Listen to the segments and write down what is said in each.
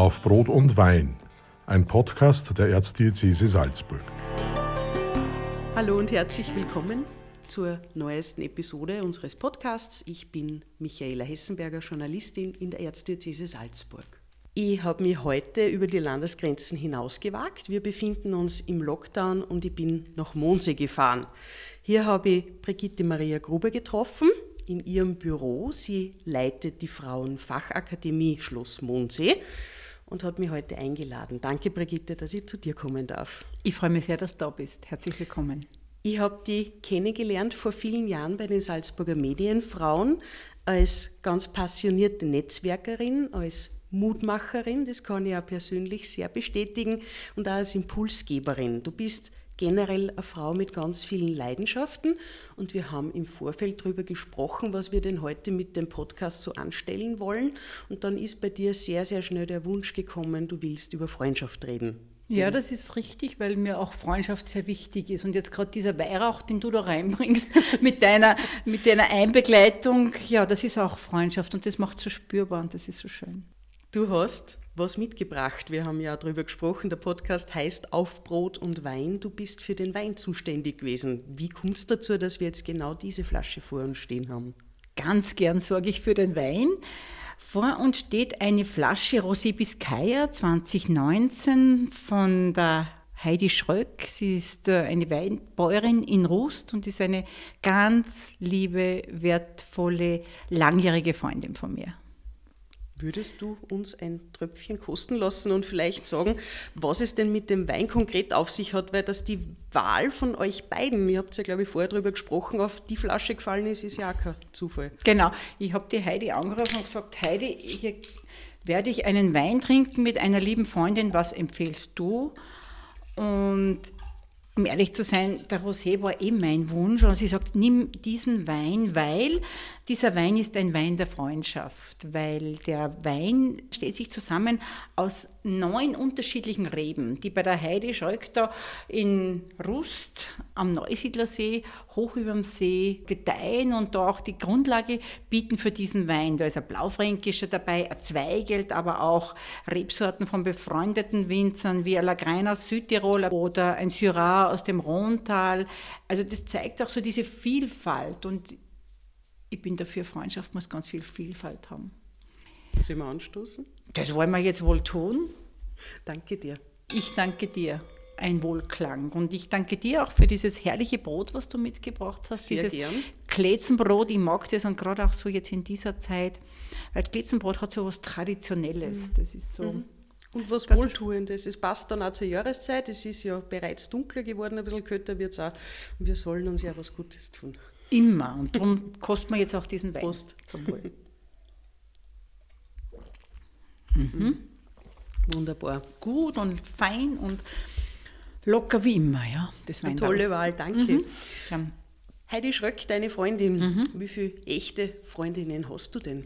Auf Brot und Wein, ein Podcast der Erzdiözese Salzburg. Hallo und herzlich willkommen zur neuesten Episode unseres Podcasts. Ich bin Michaela Hessenberger, Journalistin in der Erzdiözese Salzburg. Ich habe mich heute über die Landesgrenzen hinausgewagt. Wir befinden uns im Lockdown und ich bin nach Mondsee gefahren. Hier habe ich Brigitte Maria Gruber getroffen in ihrem Büro. Sie leitet die Frauenfachakademie Schloss Mondsee und hat mich heute eingeladen. Danke, Brigitte, dass ich zu dir kommen darf. Ich freue mich sehr, dass du da bist. Herzlich willkommen. Ich habe die kennengelernt vor vielen Jahren bei den Salzburger Medienfrauen als ganz passionierte Netzwerkerin, als Mutmacherin, das kann ich auch persönlich sehr bestätigen, und auch als Impulsgeberin. Du bist generell eine Frau mit ganz vielen Leidenschaften und wir haben im Vorfeld darüber gesprochen, was wir denn heute mit dem Podcast so anstellen wollen. Und dann ist bei dir sehr, sehr schnell der Wunsch gekommen, du willst über Freundschaft reden. Ja, das ist richtig, weil mir auch Freundschaft sehr wichtig ist. Und jetzt gerade dieser Weihrauch, den du da reinbringst, mit deiner, mit deiner Einbegleitung, ja, das ist auch Freundschaft und das macht so spürbar und das ist so schön. Du hast was mitgebracht. Wir haben ja darüber gesprochen. Der Podcast heißt Auf Brot und Wein. Du bist für den Wein zuständig gewesen. Wie kommt es dazu, dass wir jetzt genau diese Flasche vor uns stehen haben? Ganz gern sorge ich für den Wein. Vor uns steht eine Flasche Rosé Biscaya 2019 von der Heidi Schröck. Sie ist äh, eine Weinbäuerin in Rust und ist eine ganz liebe, wertvolle, langjährige Freundin von mir. Würdest du uns ein Tröpfchen kosten lassen und vielleicht sagen, was es denn mit dem Wein konkret auf sich hat, weil das die Wahl von euch beiden, ihr habt ja glaube ich vorher darüber gesprochen, auf die Flasche gefallen ist, ist ja auch kein Zufall. Genau, ich habe die Heidi angerufen und gesagt, Heidi, hier werde ich einen Wein trinken mit einer lieben Freundin, was empfehlst du? Und um ehrlich zu sein, der Rosé war eh mein Wunsch und sie sagt, nimm diesen Wein, weil dieser Wein ist ein Wein der Freundschaft, weil der Wein steht sich zusammen aus neun unterschiedlichen Reben, die bei der Heide da in Rust am Neusiedlersee, hoch über dem See gedeihen und da auch die Grundlage bieten für diesen Wein. Da ist ein Blaufränkischer dabei, ein Zweigelt, aber auch Rebsorten von befreundeten Winzern wie ein Lagrein aus Südtirol oder ein Syrah aus dem Rhontal. Also das zeigt auch so diese Vielfalt und ich bin dafür, Freundschaft muss ganz viel Vielfalt haben. Sollen wir anstoßen? Das wollen wir jetzt wohl tun. Danke dir. Ich danke dir. Ein Wohlklang. Und ich danke dir auch für dieses herrliche Brot, was du mitgebracht hast. Sehr dieses gern. Kletzenbrot, ich mag das und gerade auch so jetzt in dieser Zeit, weil Kletzenbrot hat so was Traditionelles. Das ist so. Mhm. Und was Wohltuendes. Es passt dann auch zur Jahreszeit. Es ist ja bereits dunkler geworden, ein bisschen kälter wird es auch. Und wir sollen uns ja was Gutes tun. Immer. Und darum kosten wir jetzt auch diesen Wein. Prost. Zum Wohl. Mhm. Wunderbar. Gut und fein und locker wie immer, ja. Das Eine tolle Wahl, danke. Mhm. Heidi Schröck, deine Freundin, wie viele echte Freundinnen hast du denn?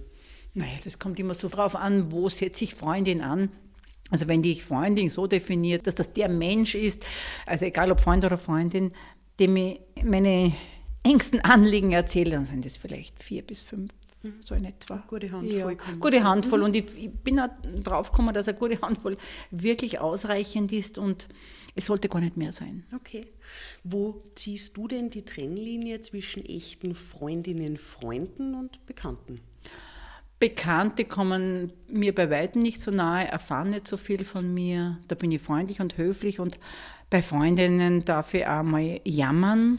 Naja, das kommt immer so drauf an, wo setze ich Freundin an. Also wenn die Freundin so definiert, dass das der Mensch ist, also egal ob Freund oder Freundin, dem ich meine engsten Anliegen erzähle, dann sind das vielleicht vier bis fünf, so in etwa. Gute Handvoll Ja, gute. Handvoll. Und ich, ich bin auch drauf gekommen, dass eine gute Handvoll wirklich ausreichend ist und es sollte gar nicht mehr sein. Okay. Wo ziehst du denn die Trennlinie zwischen echten Freundinnen, Freunden und Bekannten? Bekannte kommen mir bei weitem nicht so nahe, erfahren nicht so viel von mir. Da bin ich freundlich und höflich und bei Freundinnen darf ich auch mal jammern,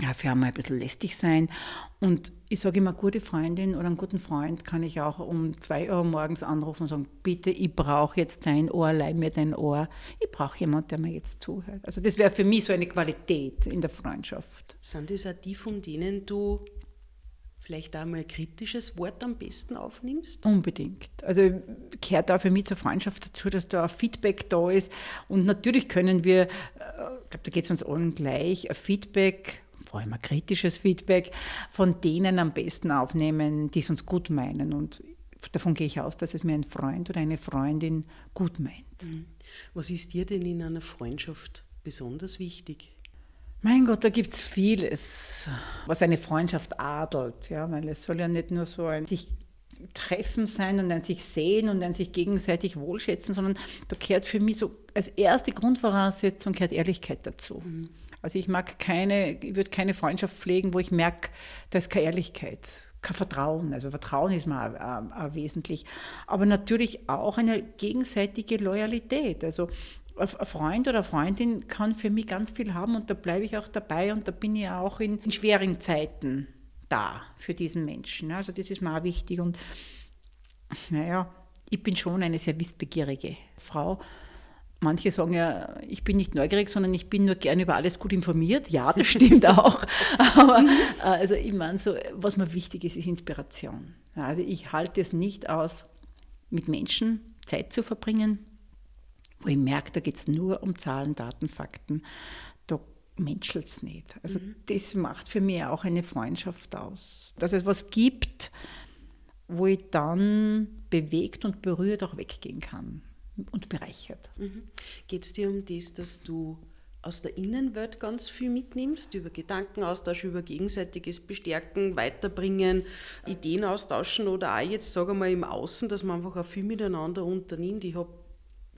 darf ich auch mal ein bisschen lästig sein. Und ich sage immer, gute Freundin oder einen guten Freund kann ich auch um zwei Uhr morgens anrufen und sagen, bitte, ich brauche jetzt dein Ohr, leih mir dein Ohr. Ich brauche jemanden, der mir jetzt zuhört. Also das wäre für mich so eine Qualität in der Freundschaft. Sind das auch die, von denen du vielleicht auch mal ein kritisches Wort am besten aufnimmst? Unbedingt. Also gehört auch für mich zur Freundschaft dazu, dass da ein Feedback da ist. Und natürlich können wir, äh, ich glaube, da geht es uns allen gleich, ein Feedback, allem ein kritisches Feedback, von denen am besten aufnehmen, die es uns gut meinen. Und davon gehe ich aus, dass es mir ein Freund oder eine Freundin gut meint. Was ist dir denn in einer Freundschaft besonders wichtig? Mein Gott, da gibt es vieles, was eine Freundschaft adelt. Ja, weil es soll ja nicht nur so ein sich Treffen sein und ein sich sehen und ein sich gegenseitig wohlschätzen, sondern da gehört für mich so als erste Grundvoraussetzung gehört Ehrlichkeit dazu. Mhm. Also ich mag keine, ich würde keine Freundschaft pflegen, wo ich merke, da ist keine Ehrlichkeit, kein Vertrauen. Also Vertrauen ist auch, auch, auch wesentlich. Aber natürlich auch eine gegenseitige Loyalität. Also ein Freund oder Freundin kann für mich ganz viel haben und da bleibe ich auch dabei und da bin ich auch in, in schweren Zeiten da für diesen Menschen. Also das ist mir auch wichtig und naja, ich bin schon eine sehr wissbegierige Frau. Manche sagen ja, ich bin nicht neugierig, sondern ich bin nur gern über alles gut informiert. Ja, das stimmt auch. Aber äh, also ich meine, so, was mir wichtig ist, ist Inspiration. Also ich halte es nicht aus, mit Menschen Zeit zu verbringen, wo ich merke, da geht es nur um Zahlen, Daten, Fakten. Da menschelt es nicht. Also mhm. das macht für mich auch eine Freundschaft aus. Dass es was gibt, wo ich dann bewegt und berührt auch weggehen kann und bereichert. Mhm. Geht es dir um das, dass du aus der Innenwelt ganz viel mitnimmst, über Gedankenaustausch, über gegenseitiges Bestärken, Weiterbringen, Ideen austauschen oder auch jetzt, sage mal, im Außen, dass man einfach auch viel miteinander unternimmt. Ich habe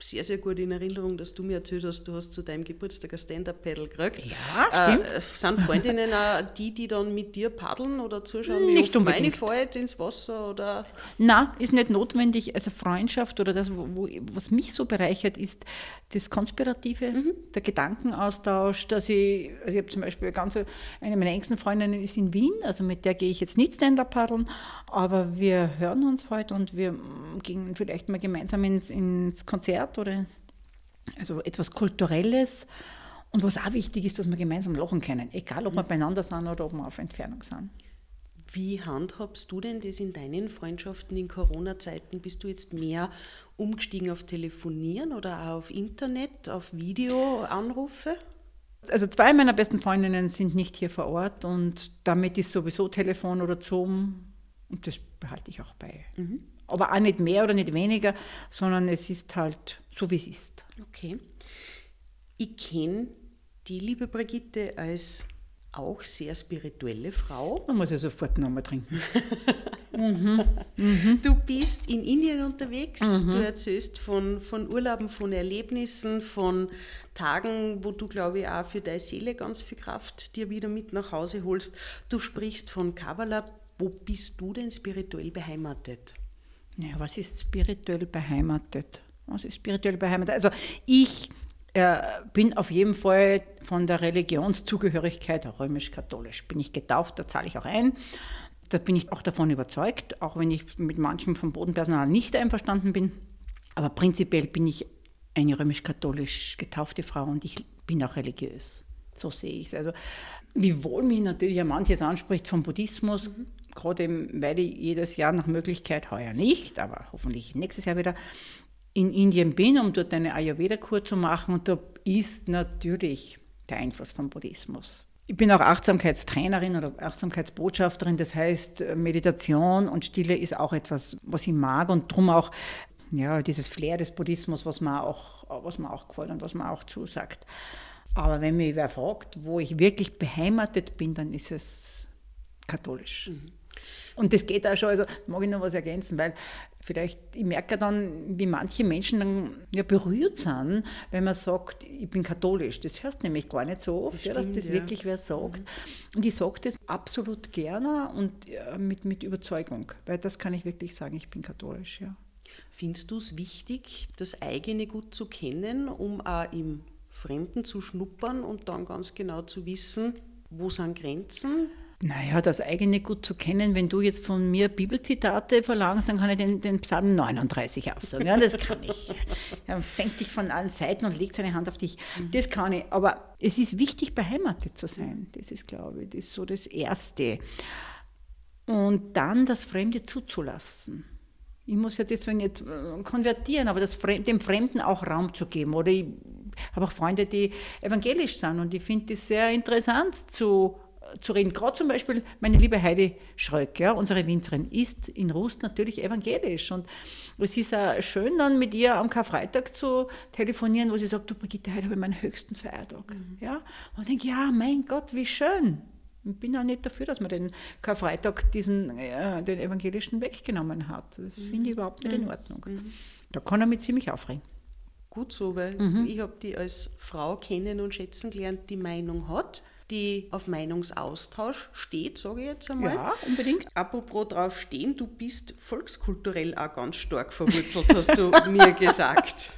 sehr, sehr gut in Erinnerung, dass du mir erzählt hast, du hast zu deinem Geburtstag ein Stand-Up-Paddle gekriegt. Ja, stimmt. Äh, sind Freundinnen auch die, die dann mit dir paddeln oder zuschauen, wie nicht unbedingt. meine fällt ins Wasser? Oder? Nein, ist nicht notwendig. Also Freundschaft oder das, wo, was mich so bereichert, ist das Konspirative, mhm. der Gedankenaustausch, dass ich, also ich habe zum Beispiel ganz, eine meiner engsten Freundinnen ist in Wien, also mit der gehe ich jetzt nicht Stand-Up paddeln, aber wir hören uns heute und wir gehen vielleicht mal gemeinsam ins, ins Konzert oder also etwas Kulturelles. Und was auch wichtig ist, dass wir gemeinsam lachen können, egal ob wir beieinander sind oder ob wir auf Entfernung sind. Wie handhabst du denn das in deinen Freundschaften in Corona-Zeiten? Bist du jetzt mehr umgestiegen auf Telefonieren oder auch auf Internet, auf Videoanrufe? Also zwei meiner besten Freundinnen sind nicht hier vor Ort und damit ist sowieso Telefon oder Zoom und das behalte ich auch bei. Mhm. Aber auch nicht mehr oder nicht weniger, sondern es ist halt so, wie es ist. Okay. Ich kenne die liebe Brigitte als auch sehr spirituelle Frau. Da muss ich sofort nochmal trinken. mhm. Mhm. Du bist in Indien unterwegs, mhm. du erzählst von, von Urlauben, von Erlebnissen, von Tagen, wo du, glaube ich, auch für deine Seele ganz viel Kraft dir wieder mit nach Hause holst. Du sprichst von Kabbalah. Wo bist du denn spirituell beheimatet? Ja, was ist spirituell beheimatet? Was ist spirituell beheimatet? Also ich äh, bin auf jeden Fall von der Religionszugehörigkeit römisch-katholisch. Bin ich getauft, da zahle ich auch ein. Da bin ich auch davon überzeugt, auch wenn ich mit manchem vom Bodenpersonal nicht einverstanden bin. Aber prinzipiell bin ich eine römisch-katholisch getaufte Frau und ich bin auch religiös. So sehe ich es. Also, wiewohl mich natürlich ja manches anspricht vom Buddhismus, mhm. Gerade weil ich jedes Jahr nach Möglichkeit, heuer nicht, aber hoffentlich nächstes Jahr wieder, in Indien bin, um dort eine Ayurveda-Kur zu machen. Und da ist natürlich der Einfluss vom Buddhismus. Ich bin auch Achtsamkeitstrainerin oder Achtsamkeitsbotschafterin. Das heißt, Meditation und Stille ist auch etwas, was ich mag und darum auch ja, dieses Flair des Buddhismus, was mir auch, was mir auch gefällt und was mir auch zusagt. Aber wenn mich wer fragt, wo ich wirklich beheimatet bin, dann ist es katholisch. Mhm. Und das geht auch schon, also mag ich noch was ergänzen, weil vielleicht, ich merke dann, wie manche Menschen dann ja, berührt sind, wenn man sagt, ich bin katholisch. Das hörst du nämlich gar nicht so oft, Stimmt, ja, dass das ja. wirklich wer sagt. Mhm. Und ich sage das absolut gerne und ja, mit, mit Überzeugung, weil das kann ich wirklich sagen, ich bin katholisch, ja. Findest du es wichtig, das eigene gut zu kennen, um auch im Fremden zu schnuppern und dann ganz genau zu wissen, wo sind Grenzen? Naja, das eigene gut zu kennen, wenn du jetzt von mir Bibelzitate verlangst, dann kann ich den, den Psalm 39 aufsagen. Ja, das kann ich. Er fängt dich von allen Seiten und legt seine Hand auf dich. Das kann ich. Aber es ist wichtig, beheimatet zu sein. Das ist, glaube ich, das ist so das Erste. Und dann das Fremde zuzulassen. Ich muss ja deswegen nicht äh, konvertieren, aber das Fremde, dem Fremden auch Raum zu geben. Oder ich habe auch Freunde, die evangelisch sind und ich finde es sehr interessant zu zu reden. Gerade zum Beispiel meine liebe Heidi Schröck, ja, unsere Winzerin, ist in Rust natürlich evangelisch. Und es ist auch schön, dann mit ihr am Karfreitag zu telefonieren, wo sie sagt, du Brigitte, heute habe ich meinen höchsten Feiertag. Mhm. Ja? Und ich denke, ja, mein Gott, wie schön. Ich bin auch nicht dafür, dass man den Karfreitag diesen, äh, den evangelischen weggenommen hat. Das mhm. finde ich überhaupt nicht in Ordnung. Mhm. Da kann er mich ziemlich aufregen. Gut so, weil mhm. ich habe die als Frau kennen und schätzen gelernt, die Meinung hat die auf Meinungsaustausch steht, sage ich jetzt einmal. Ja, unbedingt. Apropos drauf stehen, du bist volkskulturell auch ganz stark verwurzelt, hast du mir gesagt.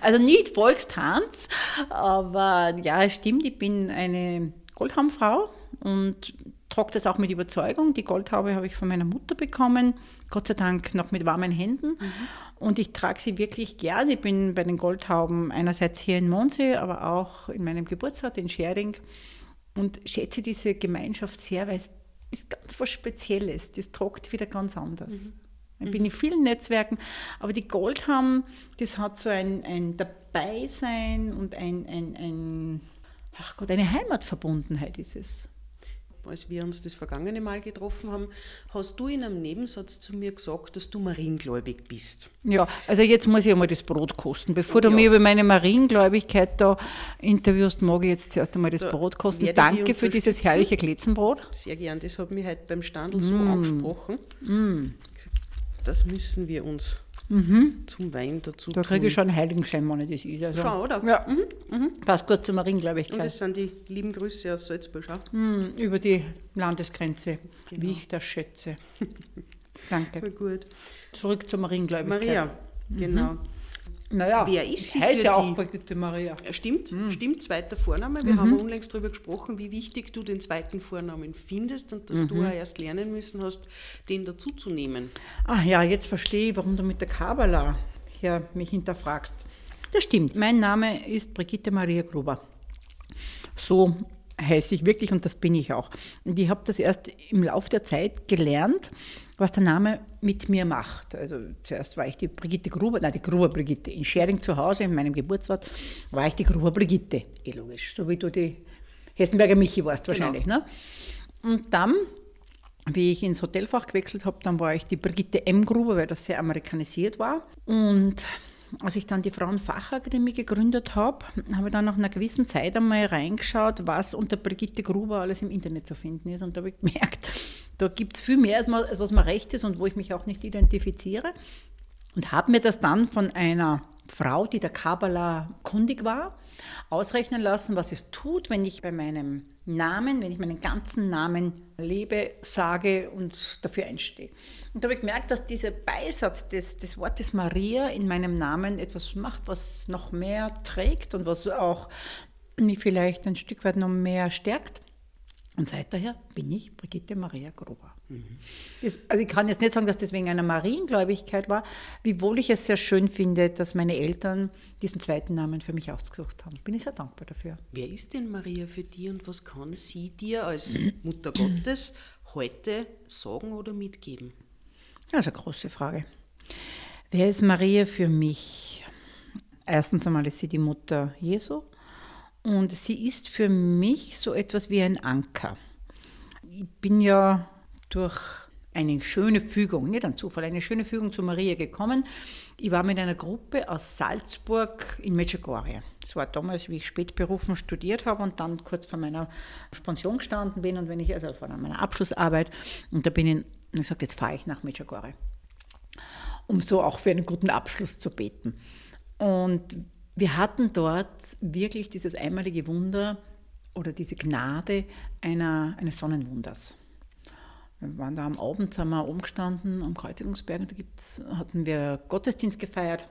Also nicht Volkstanz, aber ja, es stimmt, ich bin eine Goldhaumfrau und trage das auch mit Überzeugung. Die Goldhaube habe ich von meiner Mutter bekommen, Gott sei Dank noch mit warmen Händen. Mhm. Und ich trage sie wirklich gern. Ich bin bei den Goldhauben einerseits hier in Mondsee, aber auch in meinem Geburtsort in Schering und schätze diese Gemeinschaft sehr, weil es ist ganz was Spezielles. Das tragt wieder ganz anders. Mhm. Ich bin in vielen Netzwerken, aber die Goldham, das hat so ein, ein Dabeisein und ein, ein, ein, ach Gott, eine Heimatverbundenheit ist es als wir uns das vergangene Mal getroffen haben, hast du in einem Nebensatz zu mir gesagt, dass du mariengläubig bist. Ja, also jetzt muss ich einmal das Brot kosten. Bevor du mir über meine Mariengläubigkeit da interviewst, mag ich jetzt zuerst einmal das da Brot kosten. Danke für dieses herrliche Glitzenbrot. Sehr gern, das hat mich heute beim Standel so mm. angesprochen. Mm. Das müssen wir uns mhm. zum Wein dazu Da kriege ich schon einen Heiligenschein, wenn ich das ist. Also. Schon, oder? Ja. Mhm. Mhm. Passt gut zum Ring, glaube ich. Und das sind die lieben Grüße aus Salzburg. Mhm. Über die Landesgrenze, genau. wie ich das schätze. Danke. Voll gut. Zurück zum Ring, glaube ich. Maria, genau. Naja, wer ist sie heißt ja auch Brigitte Maria. Stimmt, mhm. stimmt, zweiter Vorname. Wir mhm. haben unlängst darüber gesprochen, wie wichtig du den zweiten Vornamen findest und dass mhm. du auch erst lernen müssen hast, den dazuzunehmen. Ah ja, jetzt verstehe ich, warum du mit der Kabbalah hier mich hinterfragst. Das stimmt. Mein Name ist Brigitte Maria Gruber. So heiße ich wirklich und das bin ich auch. Und ich habe das erst im Laufe der Zeit gelernt, was der Name mit mir macht. Also zuerst war ich die Brigitte Gruber, nein, die Gruber Brigitte. In Schering zu Hause, in meinem Geburtsort, war ich die Gruber Brigitte. Eh logisch, so wie du die Hessenberger Michi warst genau. wahrscheinlich. Genau. Ne? Und dann, wie ich ins Hotelfach gewechselt habe, dann war ich die Brigitte M. Gruber, weil das sehr amerikanisiert war. Und als ich dann die Frauenfachakademie gegründet habe, habe ich dann nach einer gewissen Zeit einmal reingeschaut, was unter Brigitte Gruber alles im Internet zu finden ist. Und da habe ich gemerkt, da gibt es viel mehr, als, was mir recht ist und wo ich mich auch nicht identifiziere. Und habe mir das dann von einer Frau, die der Kabbalah kundig war, ausrechnen lassen, was es tut, wenn ich bei meinem Namen, wenn ich meinen ganzen Namen lebe, sage und dafür einstehe. Und da habe ich gemerkt, dass dieser Beisatz des, des Wortes Maria in meinem Namen etwas macht, was noch mehr trägt und was auch mich vielleicht ein Stück weit noch mehr stärkt. Und seither bin ich Brigitte Maria Gruber. Das, also ich kann jetzt nicht sagen, dass das wegen einer Mariengläubigkeit war, wiewohl ich es sehr schön finde, dass meine Eltern diesen zweiten Namen für mich ausgesucht haben. Bin ich sehr dankbar dafür. Wer ist denn Maria für dich und was kann sie dir als Mutter Gottes heute sagen oder mitgeben? Das ist eine große Frage. Wer ist Maria für mich? Erstens einmal ist sie die Mutter Jesu. Und sie ist für mich so etwas wie ein Anker. Ich bin ja durch eine schöne Fügung, nicht ein Zufall, eine schöne Fügung zu Maria gekommen. Ich war mit einer Gruppe aus Salzburg in Medjugorje. Das war damals, wie ich spätberufen studiert habe und dann kurz vor meiner Pension gestanden bin und wenn ich, also vor meiner Abschlussarbeit, und da bin ich, ich gesagt, jetzt fahre ich nach Medjugorje, um so auch für einen guten Abschluss zu beten. Und wir hatten dort wirklich dieses einmalige Wunder oder diese Gnade einer, eines Sonnenwunders. Wir waren da am Abend, sind wir umgestanden am Kreuzigungsberg und da gibt's, hatten wir Gottesdienst gefeiert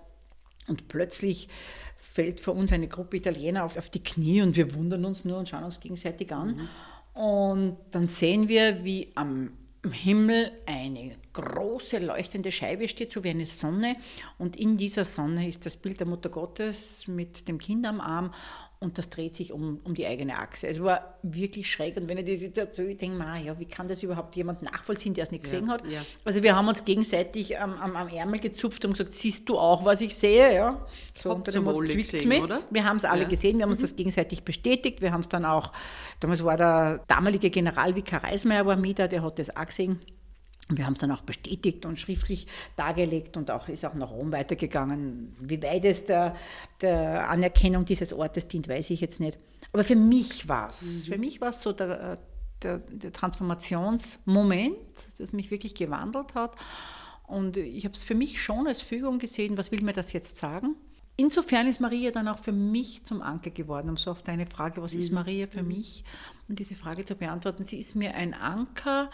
und plötzlich fällt vor uns eine Gruppe Italiener auf, auf die Knie und wir wundern uns nur und schauen uns gegenseitig an. Mhm. Und dann sehen wir, wie am Himmel eine große leuchtende Scheibe steht, so wie eine Sonne. Und in dieser Sonne ist das Bild der Mutter Gottes mit dem Kind am Arm und das dreht sich um, um die eigene Achse. Es war wirklich schräg und wenn ich die Situation ich denke, man, ja, wie kann das überhaupt jemand nachvollziehen, der es nicht gesehen ja, hat? Ja. Also wir haben uns gegenseitig am, am, am, Ärmel gezupft und gesagt, siehst du auch, was ich sehe? Ja. So unter dem Motto, gesehen, oder? Wir haben es alle ja. gesehen, wir haben uns mhm. das gegenseitig bestätigt, wir haben es dann auch, damals war der damalige Generalvikar Reismeier war mit, der hat das auch gesehen. Und wir haben es dann auch bestätigt und schriftlich dargelegt und auch, ist auch nach Rom weitergegangen. Wie weit es der, der Anerkennung dieses Ortes dient, weiß ich jetzt nicht. Aber für mich war es. Mhm. Für mich war es so der, der, der Transformationsmoment, das mich wirklich gewandelt hat. Und ich habe es für mich schon als Fügung gesehen, was will mir das jetzt sagen? Insofern ist Maria dann auch für mich zum Anker geworden, um so auf deine Frage, was ist mhm. Maria für mhm. mich, um diese Frage zu beantworten. Sie ist mir ein Anker,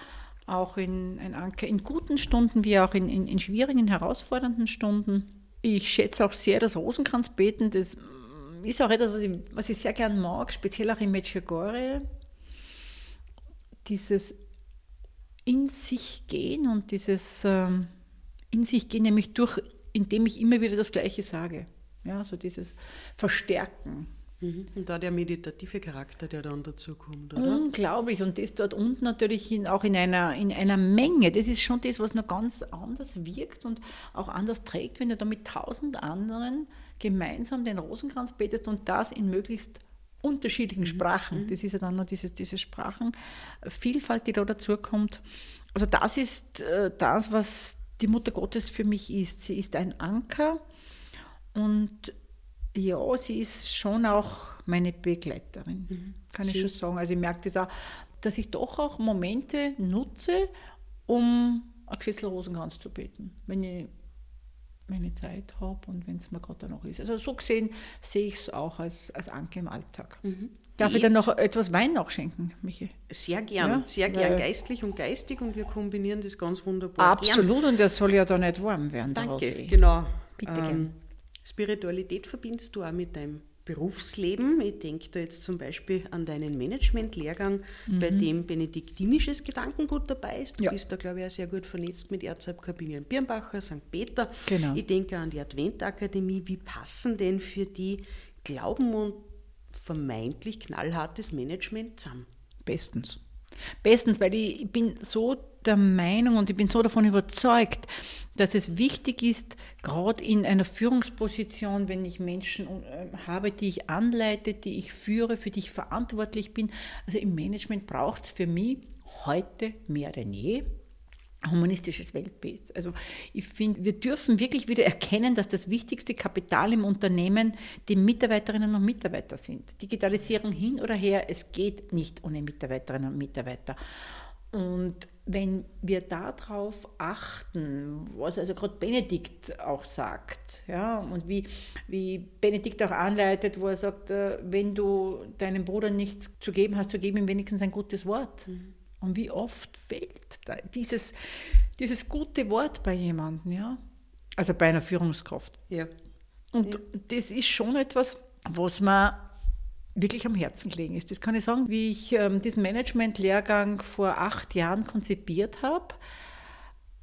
auch in, ein Anker in guten Stunden wie auch in, in, in schwierigen, herausfordernden Stunden. Ich schätze auch sehr das Rosenkranzbeten, das ist auch etwas, was ich, was ich sehr gern mag, speziell auch in Medjugorje. Dieses in sich gehen und dieses ähm, in sich gehen, nämlich durch, indem ich immer wieder das Gleiche sage. Ja, so dieses Verstärken. Mhm. Und da der meditative Charakter, der dann dazu kommt, oder? Unglaublich. Und das dort unten natürlich in, auch in einer, in einer Menge. Das ist schon das, was noch ganz anders wirkt und auch anders trägt, wenn du da mit tausend anderen gemeinsam den Rosenkranz betest und das in möglichst unterschiedlichen mhm. Sprachen. Mhm. Das ist ja dann noch diese, diese Sprachenvielfalt, die da dazu kommt. Also das ist äh, das, was die Mutter Gottes für mich ist. Sie ist ein Anker und ja, sie ist schon auch meine Begleiterin, mhm. kann ich schon sagen. Also ich merke das auch, dass ich doch auch Momente nutze, um ein Geschüssel Rosenkranz zu beten, wenn ich meine Zeit habe und wenn es mir gerade noch ist. Also so gesehen sehe ich es auch als, als Anke im Alltag. Mhm. Darf ich dann noch etwas Wein nachschenken, Michi? Sehr gern, ja, sehr gern, geistlich und geistig und wir kombinieren das ganz wunderbar. Absolut gern. und der soll ja da nicht warm werden. Danke, genau. Bitte ähm, gern. Spiritualität verbindest du auch mit deinem Berufsleben. Ich denke da jetzt zum Beispiel an deinen Management-Lehrgang, mhm. bei dem benediktinisches Gedankengut dabei ist. Du ja. bist da, glaube ich, auch sehr gut vernetzt mit Erzabkabinen Birnbacher, St. Peter. Genau. Ich denke an die Adventakademie. Wie passen denn für die Glauben und vermeintlich knallhartes Management zusammen? Bestens. Bestens, weil ich bin so der Meinung und ich bin so davon überzeugt, dass es wichtig ist, gerade in einer Führungsposition, wenn ich Menschen äh, habe, die ich anleite, die ich führe, für die ich verantwortlich bin. Also im Management braucht es für mich heute mehr denn je humanistisches Weltbild. Also ich finde, wir dürfen wirklich wieder erkennen, dass das wichtigste Kapital im Unternehmen die Mitarbeiterinnen und Mitarbeiter sind. Digitalisierung hin oder her, es geht nicht ohne Mitarbeiterinnen und Mitarbeiter. Und wenn wir darauf achten, was also gerade Benedikt auch sagt, ja, und wie, wie Benedikt auch anleitet, wo er sagt, äh, wenn du deinem Bruder nichts zu geben hast, so gib ihm wenigstens ein gutes Wort. Mhm. Und wie oft fehlt dieses, dieses gute Wort bei jemandem, ja? Also bei einer Führungskraft. Ja. Und ja. das ist schon etwas, was man wirklich am Herzen gelegen ist. Das kann ich sagen, wie ich ähm, diesen Management-Lehrgang vor acht Jahren konzipiert habe,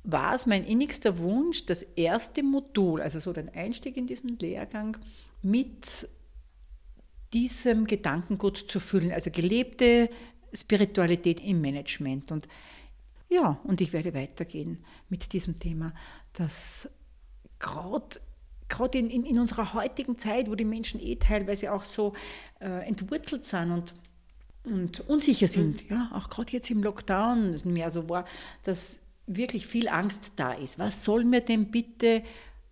war es mein innigster Wunsch, das erste Modul, also so den Einstieg in diesen Lehrgang, mit diesem Gedankengut zu füllen, also gelebte Spiritualität im Management. Und ja, und ich werde weitergehen mit diesem Thema, dass gerade gerade in, in, in, unserer heutigen Zeit, wo die Menschen eh teilweise auch so äh, entwurzelt sind und, und unsicher sind, mhm. ja, auch gerade jetzt im Lockdown mehr so war, dass wirklich viel Angst da ist. Was soll mir denn bitte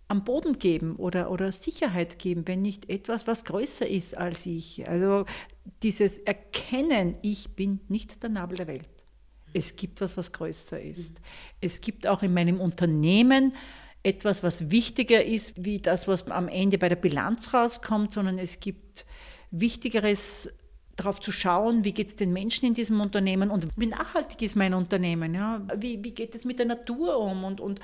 am Boden geben oder, oder Sicherheit geben, wenn nicht etwas, was größer ist als ich? Also dieses Erkennen, ich bin nicht der Nabel der Welt. Es gibt was, was größer ist. Mhm. Es gibt auch in meinem Unternehmen etwas, was wichtiger ist, wie das, was am Ende bei der Bilanz rauskommt, sondern es gibt Wichtigeres, darauf zu schauen, wie geht es den Menschen in diesem Unternehmen und wie nachhaltig ist mein Unternehmen, ja? wie, wie geht es mit der Natur um und, und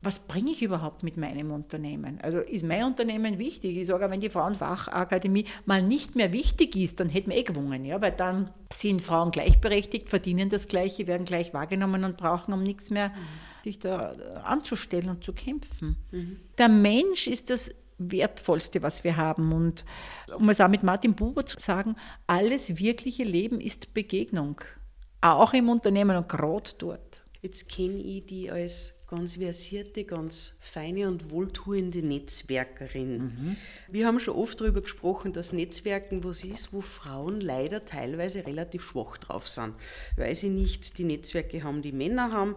was bringe ich überhaupt mit meinem Unternehmen? Also ist mein Unternehmen wichtig? Ich sage, wenn die Frauenfachakademie mal nicht mehr wichtig ist, dann hätten wir eh gewonnen, ja? weil dann sind Frauen gleichberechtigt, verdienen das Gleiche, werden gleich wahrgenommen und brauchen um nichts mehr mhm. Sich da anzustellen und zu kämpfen. Mhm. Der Mensch ist das Wertvollste, was wir haben. Und um es auch mit Martin Buber zu sagen, alles wirkliche Leben ist Begegnung. Auch im Unternehmen und gerade dort. Jetzt kenne ich die als ganz versierte, ganz feine und wohltuende Netzwerkerin. Mhm. Wir haben schon oft darüber gesprochen, dass Netzwerken was ist, wo Frauen leider teilweise relativ schwach drauf sind, weil sie nicht die Netzwerke haben, die Männer haben.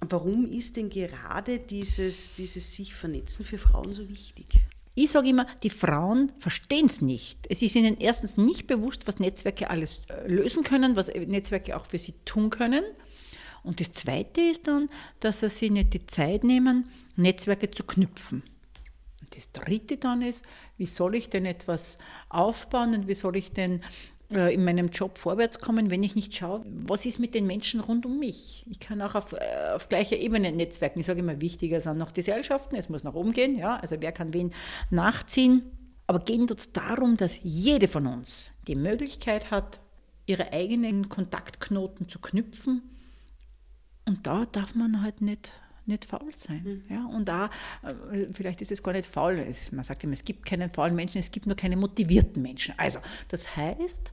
Warum ist denn gerade dieses, dieses sich vernetzen für Frauen so wichtig? ich sage immer, die Frauen verstehen es nicht. Es ist ihnen erstens nicht bewusst, was Netzwerke alles äh, lösen können, was Netzwerke auch für sie tun können. Und das Zweite ist dann, dass sie nicht die Zeit nehmen, Netzwerke zu knüpfen. Und das Dritte dann ist, wie soll ich denn etwas aufbauen und wie soll ich denn äh, in meinem Job vorwärts kommen, wenn ich nicht schaue, was ist mit den Menschen rund um mich. Ich kann auch auf, äh, auf gleicher Ebene netzwerken. Ich sage immer, wichtiger sind noch die Gesellschaften, es muss nach oben gehen, ja, also wer kann wen nachziehen. Aber gehen es darum, dass jede von uns die Möglichkeit hat, ihre eigenen Kontaktknoten zu knüpfen. Und da darf man halt nicht nicht faul sein. Mhm. Ja, und da, äh, vielleicht ist es gar nicht faul, man sagt immer, es gibt keinen faulen Menschen, es gibt nur keine motivierten Menschen. Also, das heißt,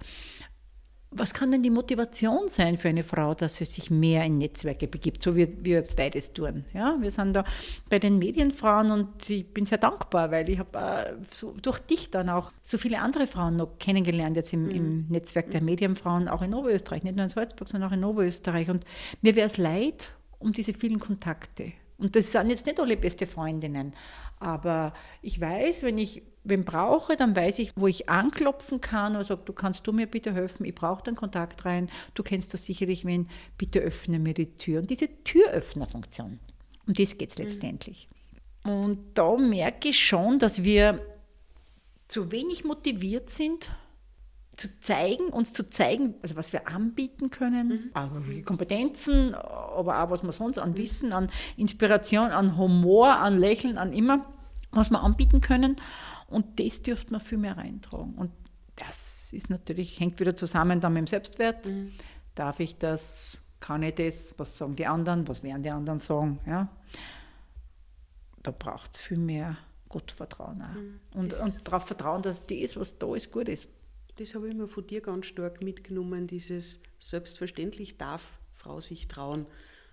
was kann denn die Motivation sein für eine Frau, dass sie sich mehr in Netzwerke begibt, so wie wir jetzt beides tun? Ja, wir sind da bei den Medienfrauen und ich bin sehr dankbar, weil ich habe äh, so, durch dich dann auch so viele andere Frauen noch kennengelernt, jetzt im, mhm. im Netzwerk der Medienfrauen, auch in Oberösterreich, nicht nur in Salzburg, sondern auch in Oberösterreich. Und mir wäre es leid, um diese vielen Kontakte. Und das sind jetzt nicht alle beste Freundinnen, aber ich weiß, wenn ich wen brauche, dann weiß ich, wo ich anklopfen kann oder sage, du kannst du mir bitte helfen, ich brauche den Kontakt rein, du kennst das sicherlich wen, bitte öffne mir die Tür. Und diese Türöffnerfunktion, um das geht es mhm. letztendlich. Und da merke ich schon, dass wir zu wenig motiviert sind, zu zeigen, uns zu zeigen, also was wir anbieten können, mhm. Kompetenzen, aber auch was wir sonst an Wissen, an Inspiration, an Humor, an Lächeln, an immer, was wir anbieten können. Und das dürfte man viel mehr reintragen. Und das ist natürlich, hängt wieder zusammen dann mit dem Selbstwert. Mhm. Darf ich das? Kann ich das? Was sagen die anderen? Was werden die anderen sagen? Ja? Da braucht es viel mehr Gottvertrauen auch. Mhm. Und, und darauf vertrauen, dass das, was da ist, gut ist das habe ich mir von dir ganz stark mitgenommen, dieses selbstverständlich darf Frau sich trauen,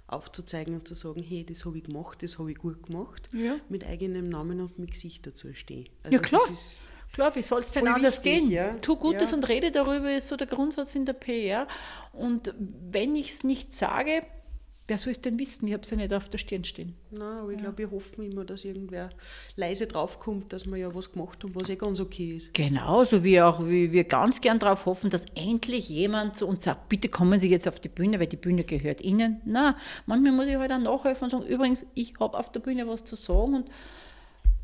aufzuzeigen und zu sagen, hey, das habe ich gemacht, das habe ich gut gemacht, ja. mit eigenem Namen und mit Gesicht dazu stehen. Also ja klar, klar, wie soll es denn anders wichtig, gehen? Ja? Tu Gutes ja. und rede darüber, ist so der Grundsatz in der PR. Und wenn ich es nicht sage, wer soll es denn wissen? Ich habe es ja nicht auf der Stirn stehen. Nein, aber ich ja. glaube, wir hoffen immer, dass irgendwer leise draufkommt, dass wir ja was gemacht haben, was eh ganz okay ist. Genauso wie auch wie wir ganz gern darauf hoffen, dass endlich jemand zu uns sagt, bitte kommen Sie jetzt auf die Bühne, weil die Bühne gehört Ihnen. Na, manchmal muss ich halt auch nachhelfen und sagen, übrigens, ich habe auf der Bühne was zu sagen und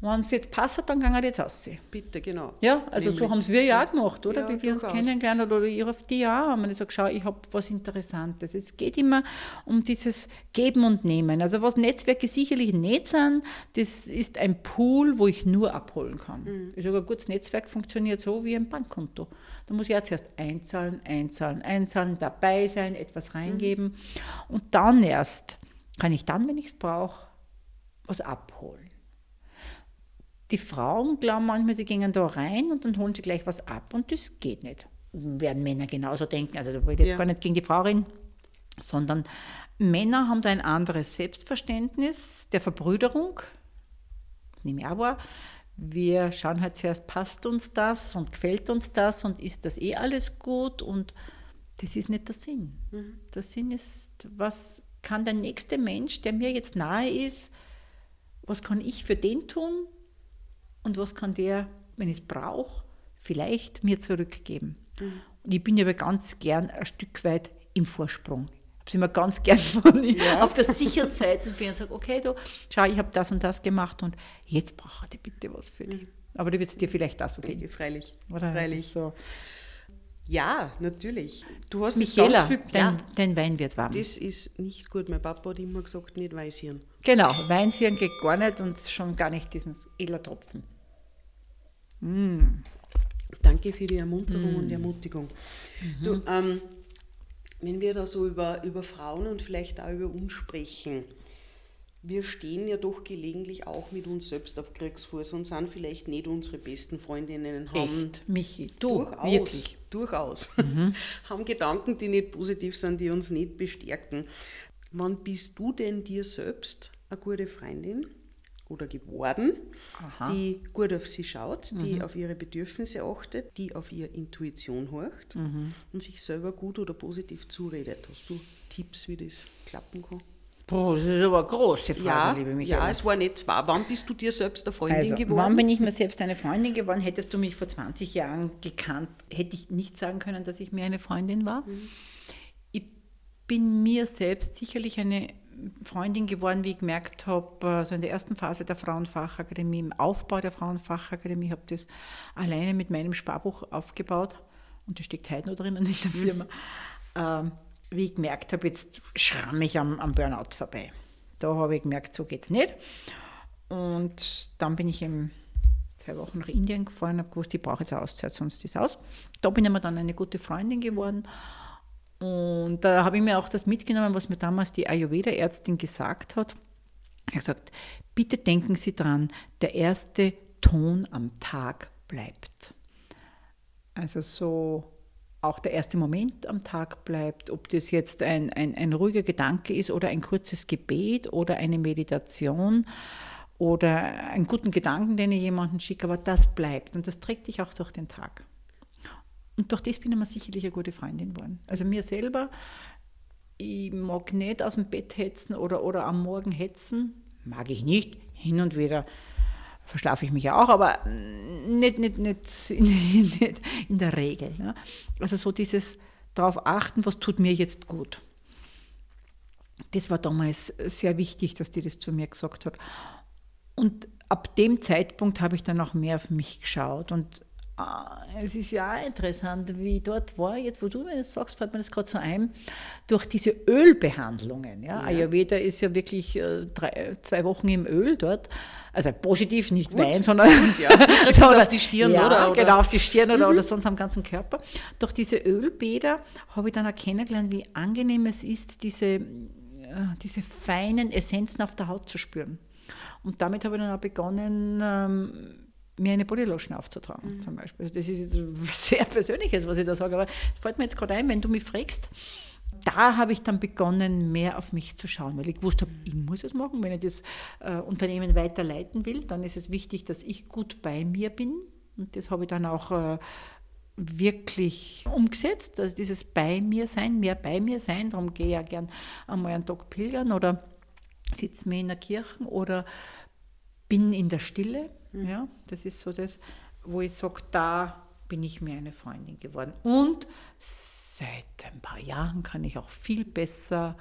wenn es jetzt passt, dann kann er jetzt aussehen. Bitte, genau. Ja, also Nämlich. so haben es wir ja auch gemacht, oder? Ja, Wie wir uns kennengelernt haben oder ich auf die ja haben. Und ich sage, schau, ich habe was Interessantes. Es geht immer um dieses Geben und Nehmen. Also was Netzwerke sicherlich nicht sind, das ist ein Pool, wo ich nur abholen kann. Mhm. Ich sage, ein gutes Netzwerk funktioniert so wie ein Bankkonto. Da muss ich ja zuerst einzahlen, einzahlen, einzahlen, dabei sein, etwas reingeben. Mhm. Und dann erst kann ich dann, wenn ich es brauche, was abholen. Die Frauen glauben manchmal, sie gehen da rein und dann holen sie gleich was ab und das geht nicht. Werden Männer genauso denken. Also da will ich jetzt ja. gar nicht gegen die Frau reden, sondern Männer haben da ein anderes Selbstverständnis der Verbrüderung. Das nehme ich auch wahr. Wir schauen halt zuerst, passt uns das und gefällt uns das und ist das eh alles gut und das ist nicht der Sinn. Mhm. Der Sinn ist, was kann der nächste Mensch, der mir jetzt nahe ist, was kann ich für den tun, und was kann der, wenn ich es brauche, vielleicht mir zurückgeben. Mhm. Und ich bin aber ganz gern ein Stück weit im Vorsprung. Ich habe immer ganz gern, ich ja. auf der sicheren Seite bin und sage, okay, du, schau, ich habe das und das gemacht und jetzt brauche ich bitte was für dich. Mhm. Aber du wird dir vielleicht das so geben. Freilich. Oder Freilich. So. Ja, natürlich. Du hast Michaela, viel, dein, ja, dein Wein wird warm. Das ist nicht gut. Mein Papa hat immer gesagt, nicht Weißhirn. Genau, Weißhirn geht gar nicht und schon gar nicht diesen Elertropfen. Mm. Danke für die Ermunterung mm. und die Ermutigung. Mhm. Du, ähm, wenn wir da so über, über Frauen und vielleicht auch über uns sprechen, wir stehen ja doch gelegentlich auch mit uns selbst auf Kriegsfuß und sind vielleicht nicht unsere besten Freundinnen. Haben Echt, Michi, du, durchaus, wirklich. Durchaus. Mhm. haben Gedanken, die nicht positiv sind, die uns nicht bestärken. Wann bist du denn dir selbst eine gute Freundin? Oder geworden, Aha. die gut auf sie schaut, die mhm. auf ihre Bedürfnisse achtet, die auf ihre Intuition horcht mhm. und sich selber gut oder positiv zuredet. Hast du Tipps, wie das klappen kann? Boah, das ist aber eine große Frage, Ja, liebe Michaela. ja, es war nicht zwei. Wann bist du dir selbst eine Freundin Also, geworden? wann bin ich mir selbst eine Freundin geworden? Hättest du mich vor 20 Jahren gekannt, hätte ich nicht sagen können, dass ich mir eine Freundin war. Ich bin mir selbst sicherlich eine Freundin geworden, wie ich gemerkt habe, so in der ersten Phase der Frauenfachakademie, im Aufbau der Frauenfachakademie, habe das alleine mit meinem Sparbuch aufgebaut und das steckt heute noch drinnen in der Firma. Ähm, wie ich gemerkt habe, jetzt schramme ich am, am Burnout vorbei. Da habe ich gemerkt, so geht es nicht. Und dann bin ich eben zwei Wochen nach Indien gefahren, habe gewusst, ich brauche jetzt eine Auszeit, sonst ist es aus. Da bin ich mir dann eine gute Freundin geworden. Und da habe ich mir auch das mitgenommen, was mir damals die Ayurveda-Ärztin gesagt hat. Er hat gesagt, bitte denken Sie dran, der erste Ton am Tag bleibt. Also so auch der erste Moment am Tag bleibt, ob das jetzt ein, ein, ein ruhiger Gedanke ist oder ein kurzes Gebet oder eine Meditation oder einen guten Gedanken, den ich jemandem schicke, aber das bleibt und das trägt dich auch durch den Tag. Und durch das bin ich mir sicherlich eine gute Freundin geworden. Also mir selber, ich mag nicht aus dem Bett hetzen oder, oder am Morgen hetzen, mag ich nicht, hin und wieder verschlafe ich mich ja auch, aber nicht, nicht, nicht, in, nicht in der Regel. Ja. Also so dieses darauf achten, was tut mir jetzt gut. Das war damals sehr wichtig, dass die das zu mir gesagt hat. Und ab dem Zeitpunkt habe ich dann auch mehr auf mich geschaut. Und es ist ja auch interessant, wie ich dort war, jetzt wo du mir das sagst, fällt mir das gerade so ein, durch diese Ölbehandlungen. Ja? ja. Ayurveda ist ja wirklich äh, drei, zwei Wochen im Öl dort. Also positiv, nicht Gut. Wein, sondern Gut, ja. Sondern auf die Stirn, ja, oder? oder? Genau, auf die Stirn oder, mhm. oder sonst am ganzen Körper. Durch diese Ölbäder habe ich dann auch kennengelernt, wie angenehm es ist, diese, diese feinen Essenzen auf der Haut zu spüren. Und damit habe ich dann auch begonnen, ähm, mir eine Bodylotion aufzutragen, mhm. zum Beispiel. Das ist jetzt sehr Persönliches, was ich da sage, aber es fällt mir jetzt gerade ein, wenn du mich fragst. Da habe ich dann begonnen, mehr auf mich zu schauen, weil ich gewusst habe, ich muss es machen. Wenn ich das äh, Unternehmen weiterleiten will, dann ist es wichtig, dass ich gut bei mir bin. Und das habe ich dann auch äh, wirklich umgesetzt, also dieses bei mir sein, mehr bei mir sein. Darum gehe ich ja gern einmal einen Tag pilgern oder sitze mir in der Kirche oder bin in der Stille. Mhm. Ja, das ist so das, wo ich sage, da bin ich mir eine Freundin geworden. Und seit ein paar Jahren kann ich auch viel besser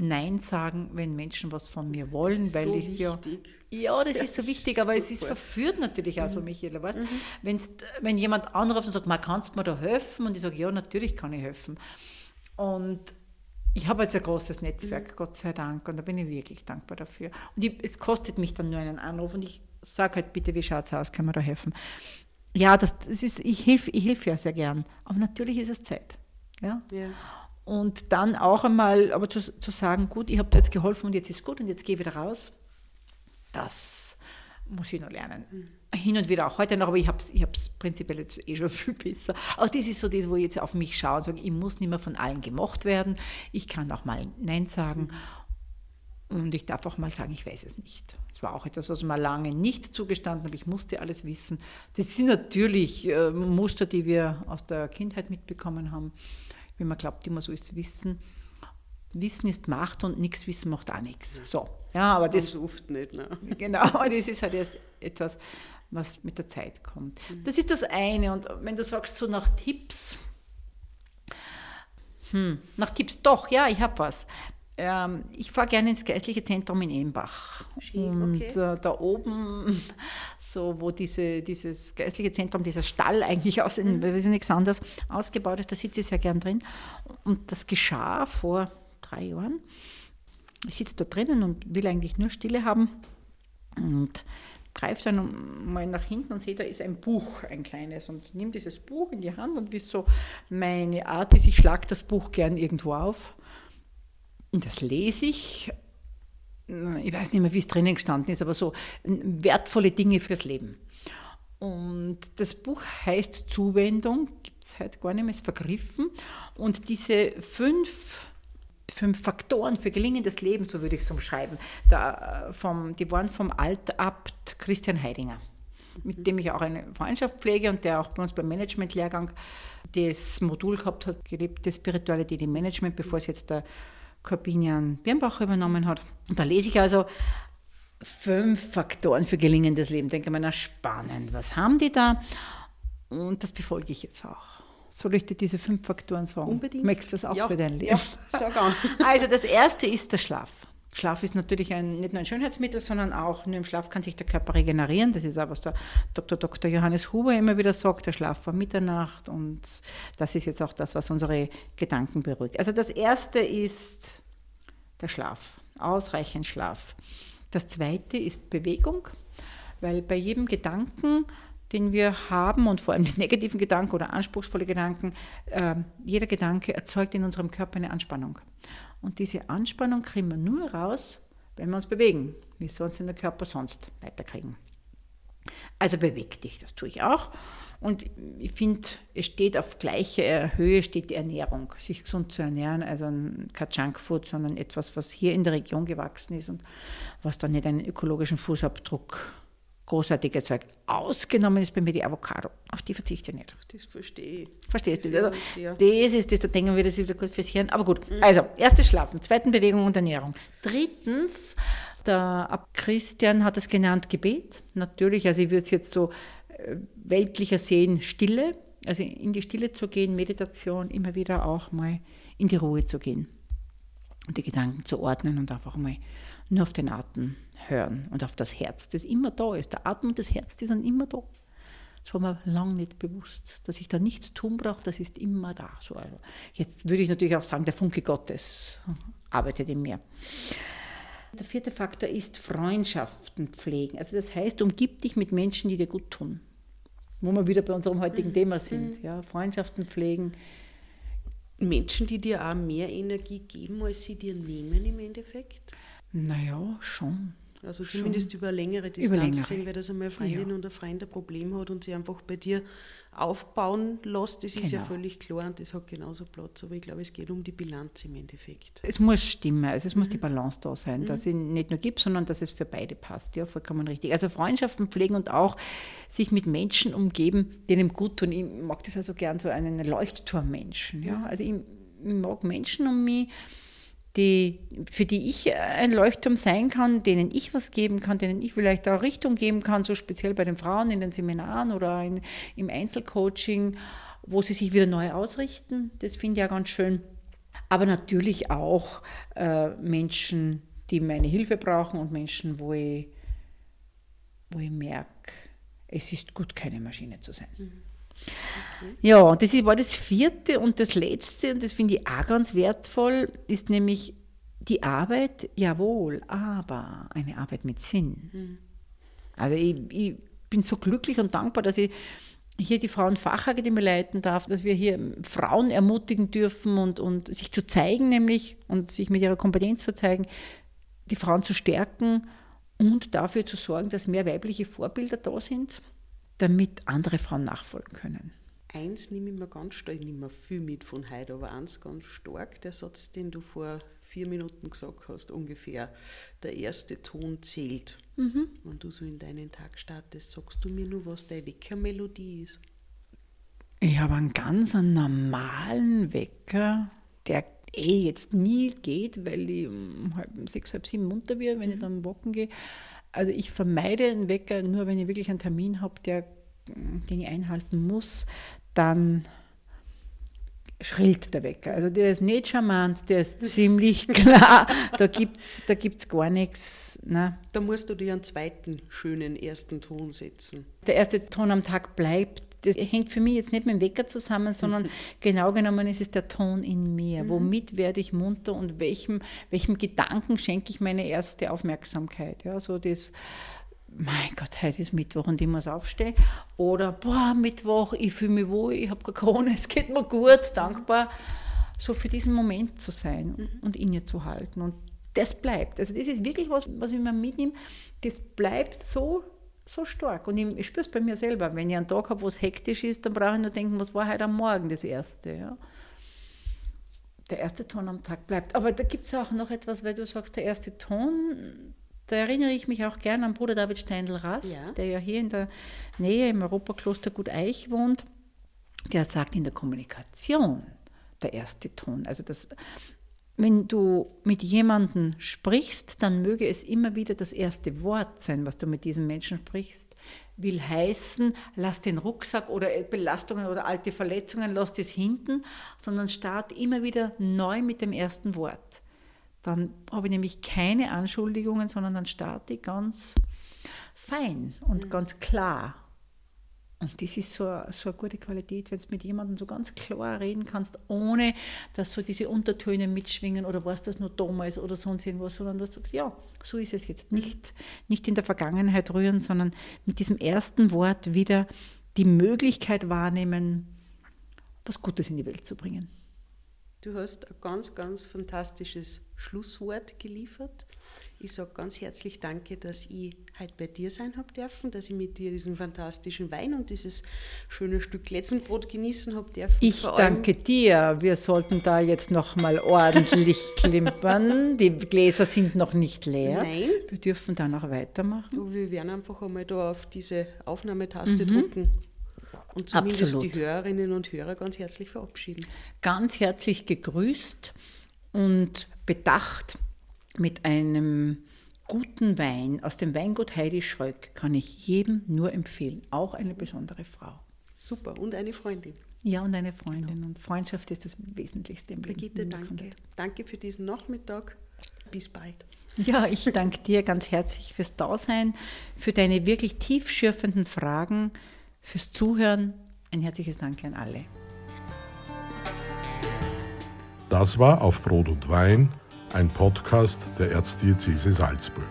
Nein sagen, wenn Menschen was von mir wollen, weil so ich ja. Ja, das, das ist so wichtig, aber es ist verführt natürlich auch so, Michaela. Weißt? Mhm. Wenn's, wenn jemand anruft und sagt, man kannst mir da helfen? Und ich sage, ja, natürlich kann ich helfen. Und ich habe jetzt ein großes Netzwerk, mhm. Gott sei Dank, und da bin ich wirklich dankbar dafür. Und ich, es kostet mich dann nur einen Anruf und ich sage halt, bitte, wie schaut es aus, können wir da helfen? Ja, das, das ist, ich helfe ich hilf ja sehr gern, aber natürlich ist es Zeit. Ja? ja. Und dann auch einmal, aber zu, zu sagen, gut, ich habe dir jetzt geholfen und jetzt ist gut und jetzt gehe ich wieder raus, das muss ich noch lernen. Mhm. Hin und wieder auch heute noch, aber ich habe es ich prinzipiell jetzt eh schon viel besser. Auch das ist so das, wo ich jetzt auf mich schaue und sage, ich muss nicht mehr von allen gemocht werden. Ich kann auch mal Nein sagen. Und ich darf auch mal sagen, ich weiß es nicht. Das war auch etwas, was mir lange nicht zugestanden habe. Ich musste alles wissen. Das sind natürlich äh, Muster, die wir aus der Kindheit mitbekommen haben. Wenn man glaubt, immer so ist Wissen. Wissen ist Macht und nichts Wissen macht auch nichts. So, ja, aber das oft nicht. Ne? Genau, das ist halt erst etwas, was mit der Zeit kommt. Mhm. Das ist das eine. Und wenn du sagst so nach Tipps, hm, nach Tipps, doch, ja, ich habe was. Ähm, ich fahre gerne ins geistliche Zentrum in Embach. Schön, und äh, da oben, so wo diese, dieses geistliche Zentrum, dieser Stall eigentlich aus, mhm. wir wissen nichts anderes, ausgebaut ist, da sitze ich sehr gern drin. Und das geschah vor drei Jahren. Ich sitze da drinnen und will eigentlich nur Stille haben und greife dann mal nach hinten und sehe, da ist ein Buch, ein kleines, und nehme dieses Buch in die Hand und wie so meine Art ist, ich schlage das Buch gern irgendwo auf. Das lese ich, ich weiß nicht mehr, wie es drinnen gestanden ist, aber so wertvolle Dinge fürs Leben. Und das Buch heißt Zuwendung, gibt es heute gar nicht mehr, ist vergriffen. Und diese fünf fünf Faktoren für gelingendes Leben, so würde ich es umschreiben. Da, vom, die waren vom Altabt Christian Heidinger, mit dem ich auch eine Freundschaft pflege und der auch bei uns beim Managementlehrgang das Modul gehabt hat, gelebte Spiritualität im Management, bevor es jetzt der Corbinian Birnbach übernommen hat. Und da lese ich also fünf Faktoren für gelingendes Leben. Denke mir, na spannend, was haben die da? Und das befolge ich jetzt auch. Soll ich dir diese fünf Faktoren sagen? Unbedingt. Möchtest du das auch ja. für dein Leben? Ja, sag an. Also das erste ist der Schlaf. Schlaf ist natürlich ein, nicht nur ein Schönheitsmittel, sondern auch nur im Schlaf kann sich der Körper regenerieren. Das ist auch, was der Dr. Dr. Johannes Huber immer wieder sagt, der Schlaf vor Mitternacht und das ist jetzt auch das, was unsere Gedanken beruhigt. Also das erste ist der Schlaf, ausreichend Schlaf. Das zweite ist Bewegung, weil bei jedem Gedanken, den wir haben und vor allem die negativen Gedanken oder anspruchsvolle Gedanken, äh, jeder Gedanke erzeugt in unserem Körper eine Anspannung. Und diese Anspannung kriegen wir nur raus, wenn wir uns bewegen. Wie uns in der Körper sonst weiterkriegen? Also beweg dich, das tue ich auch. Und ich finde, es steht auf gleicher Höhe steht die Ernährung, sich gesund zu ernähren, also kein Junkfood, sondern etwas, was hier in der Region gewachsen ist und was dann nicht einen ökologischen Fußabdruck großartig erzeugt. Ausgenommen ist bei mir die Avocado. Auf die verzichte ich nicht. Das verstehe ich. Verstehst du? Also, das ist das, da denken wir, das ist wieder gut fürs Hirn. Aber gut, also, erstes Schlafen, zweitens Bewegung und Ernährung. Drittens, der Christian hat es genannt, Gebet. Natürlich, also ich würde es jetzt so äh, weltlicher sehen, Stille. Also in die Stille zu gehen, Meditation, immer wieder auch mal in die Ruhe zu gehen und die Gedanken zu ordnen und einfach mal nur auf den Atem hören und auf das Herz, das immer da ist. Der Atem und das Herz, die sind immer da. Das war mir lange nicht bewusst, dass ich da nichts tun brauche, das ist immer da. So, also jetzt würde ich natürlich auch sagen, der Funke Gottes arbeitet in mir. Der vierte Faktor ist Freundschaften pflegen. Also das heißt, umgib dich mit Menschen, die dir gut tun. Wo wir wieder bei unserem heutigen Thema sind. Ja, Freundschaften pflegen. Menschen, die dir auch mehr Energie geben, als sie dir nehmen im Endeffekt? Naja, schon. Also zumindest über längere Distanz Über längere. gesehen, weil das einmal Freundin Ja. oder ein Freund ein Problem hat und sie einfach bei dir aufbauen lässt, das ist ja Genau. völlig klar und das hat genauso Platz. Aber ich glaube, es geht um die Bilanz im Endeffekt. Es muss stimmen, also es muss die Balance da sein, dass es nicht nur gibt, sondern dass es für beide passt. Ja, vollkommen richtig. Also Freundschaften pflegen und auch sich mit Menschen umgeben, die einem gut tun. Ich mag das also gern so einen Leuchtturmmenschen. Ja? Also ich, ich mag Menschen um mich, die, für die ich ein Leuchtturm sein kann, denen ich was geben kann, denen ich vielleicht auch Richtung geben kann, so speziell bei den Frauen in den Seminaren oder in, im Einzelcoaching, wo sie sich wieder neu ausrichten. Das finde ich ja ganz schön. Aber natürlich auch äh, Menschen, die meine Hilfe brauchen und Menschen, wo ich, wo ich merke, es ist gut, keine Maschine zu sein. Ja, und das ist- war das vierte und das letzte, und das finde ich auch ganz wertvoll, ist nämlich die Arbeit, jawohl, aber eine Arbeit mit Sinn. Also ich, ich bin so glücklich und dankbar, dass ich hier die Frauenfachakademie leiten darf, dass wir hier Frauen ermutigen dürfen und, und sich zu zeigen, nämlich und sich mit ihrer Kompetenz zu zeigen, die Frauen zu stärken und dafür zu sorgen, dass mehr weibliche Vorbilder da sind, damit andere Frauen nachfolgen können. Eins nehme ich mir ganz stark, ich nehme mir viel mit von heute, aber eins ganz stark, der Satz, den du vor vier Minuten gesagt hast, ungefähr, der erste Ton zählt. Wenn du so in deinen Tag startest, sagst du mir nur, was deine Weckermelodie ist. Ich habe einen ganz normalen Wecker, der eh jetzt nie geht, weil ich um halb sechs, halb sieben munter werde, wenn ich dann walken gehe. Also ich vermeide einen Wecker nur, wenn ich wirklich einen Termin habe, der, den ich einhalten muss, dann schrillt der Wecker. Also der ist nicht charmant, der ist ziemlich klar. Da gibt es da gibt's gar nichts. Nein. Da musst du dir einen zweiten schönen ersten Ton setzen. der erste Ton am Tag bleibt. Das hängt für mich jetzt nicht mit dem Wecker zusammen, sondern genau genommen ist es der Ton in mir. Womit werde ich munter und welchem, welchem Gedanken schenke ich meine erste Aufmerksamkeit? Ja, so das, mein Gott, heute ist Mittwoch und ich muss aufstehen. Oder, boah, Mittwoch, ich fühle mich wohl, ich habe keine Corona, es geht mir gut, dankbar. So für diesen Moment zu sein und innezuhalten. Und das bleibt. Also das ist wirklich was, was ich mir mitnehme. Das bleibt so, so stark. Und ich, ich spüre es bei mir selber. Wenn ich einen Tag habe, wo es hektisch ist, dann brauche ich nur denken, was war heute am Morgen das Erste. Ja? Der erste Ton am Tag bleibt. Aber da gibt es auch noch etwas, weil du sagst, der erste Ton, da erinnere ich mich auch gern an Bruder David Steindl-Rast, Ja. der ja hier in der Nähe im Europakloster Gut Eich wohnt. Der sagt in der Kommunikation der erste Ton. Also das wenn du mit jemandem sprichst, dann möge es immer wieder das erste Wort sein, was du mit diesem Menschen sprichst. Will heißen, lass den Rucksack oder Belastungen oder alte Verletzungen, lass das hinten, sondern start immer wieder neu mit dem ersten Wort. Dann habe ich nämlich keine Anschuldigungen, sondern dann starte ich ganz fein und mhm. ganz klar und das ist so, so eine gute Qualität, wenn du mit jemandem so ganz klar reden kannst, ohne dass so diese Untertöne mitschwingen oder was das nur damals oder sonst irgendwas, sondern dass du sagst, ja, so ist es jetzt. Nicht, nicht in der Vergangenheit rühren, sondern mit diesem ersten Wort wieder die Möglichkeit wahrnehmen, was Gutes in die Welt zu bringen. Du hast ein ganz, ganz fantastisches Schlusswort geliefert. Ich sage ganz herzlich Danke, dass ich heute bei dir sein habe dürfen, dass ich mit dir diesen fantastischen Wein und dieses schöne Stück Letzenbrot genießen habe dürfen. Ich danke dir. Wir sollten da jetzt noch mal ordentlich klimpern. Die Gläser sind noch nicht leer. Nein. Wir dürfen da noch weitermachen. Wir werden einfach einmal da auf diese Aufnahmetaste mhm. drücken und zumindest Absolut. die Hörerinnen und Hörer ganz herzlich verabschieden. Ganz herzlich gegrüßt und bedacht mit einem guten Wein aus dem Weingut Heidi Schröck kann ich jedem nur empfehlen, auch eine besondere Frau. Super, und eine Freundin. Ja, und eine Freundin. Und Freundschaft ist das Wesentlichste im Brigitte, Leben. Brigitte, danke. Danke für diesen Nachmittag. Bis bald. Ja, ich danke dir ganz herzlich fürs Dasein, für deine wirklich tiefschürfenden Fragen, fürs Zuhören. Ein herzliches Dank an alle. Das war auf Brot und Wein ein Podcast der Erzdiözese Salzburg.